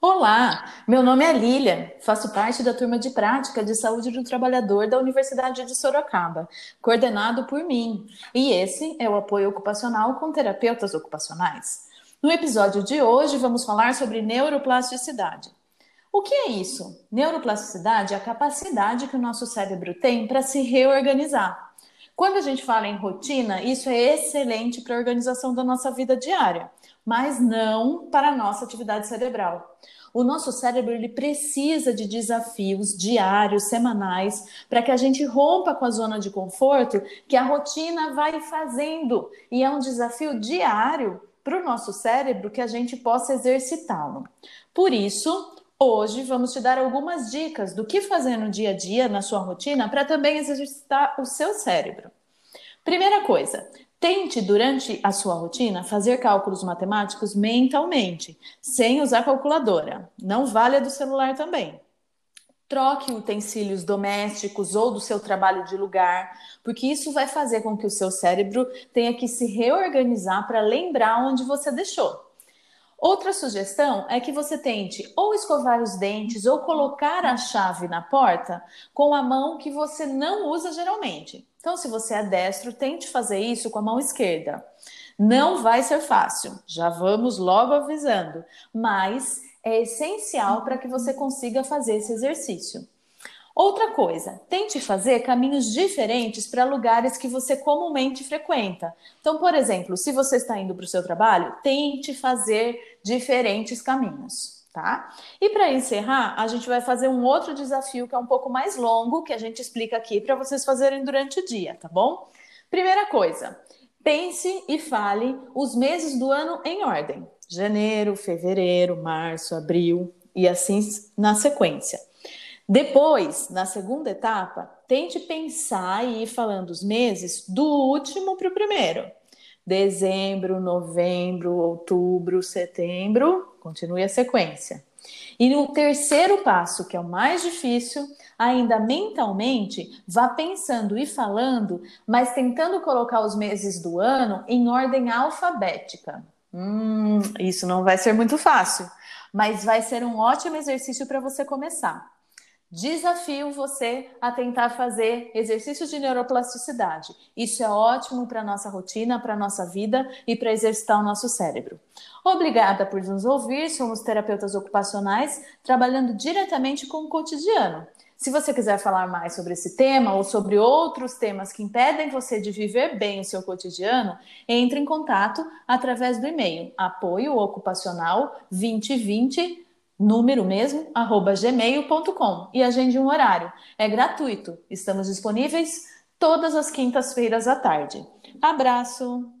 Olá, meu nome é Lília, faço parte da turma de prática de saúde do trabalhador da Universidade de Sorocaba, coordenado por mim, e esse é o apoio ocupacional com terapeutas ocupacionais. No episódio de hoje, vamos falar sobre neuroplasticidade. O que é isso? Neuroplasticidade é a capacidade que o nosso cérebro tem para se reorganizar. Quando a gente fala em rotina, isso é excelente para a organização da nossa vida diária, mas não para a nossa atividade cerebral. O nosso cérebro ele precisa de desafios diários, semanais, para que a gente rompa com a zona de conforto que a rotina vai fazendo. E é um desafio diário para o nosso cérebro que a gente possa exercitá-lo. Por isso, Hoje vamos te dar algumas dicas do que fazer no dia a dia, na sua rotina, para também exercitar o seu cérebro. Primeira coisa, tente durante a sua rotina fazer cálculos matemáticos mentalmente, sem usar calculadora. Não vale a do celular também. Troque utensílios domésticos ou do seu trabalho de lugar, porque isso vai fazer com que o seu cérebro tenha que se reorganizar para lembrar onde você deixou. Outra sugestão é que você tente ou escovar os dentes ou colocar a chave na porta com a mão que você não usa geralmente. Então, se você é destro, tente fazer isso com a mão esquerda. Não vai ser fácil, já vamos logo avisando, mas é essencial para que você consiga fazer esse exercício. Outra coisa, tente fazer caminhos diferentes para lugares que você comumente frequenta. Então, por exemplo, se você está indo para o seu trabalho, tente fazer diferentes caminhos, tá? E para encerrar, a gente vai fazer um outro desafio que é um pouco mais longo, que a gente explica aqui para vocês fazerem durante o dia, tá bom? Primeira coisa, pense e fale os meses do ano em ordem: janeiro, fevereiro, março, abril e assim na sequência. Depois, na segunda etapa, tente pensar e ir falando os meses do último para o primeiro. Dezembro, novembro, outubro, setembro, continue a sequência. E no terceiro passo, que é o mais difícil, ainda mentalmente, vá pensando e falando, mas tentando colocar os meses do ano em ordem alfabética. Hum, isso não vai ser muito fácil, mas vai ser um ótimo exercício para você começar. Desafio você a tentar fazer exercícios de neuroplasticidade. Isso é ótimo para a nossa rotina, para a nossa vida e para exercitar o nosso cérebro. Obrigada por nos ouvir. Somos terapeutas ocupacionais trabalhando diretamente com o cotidiano. Se você quiser falar mais sobre esse tema ou sobre outros temas que impedem você de viver bem o seu cotidiano, entre em contato através do e-mail apoioocupacional 2020 número mesmo, arroba gmail.com e agende um horário. É gratuito. Estamos disponíveis todas as quintas-feiras à tarde. Abraço!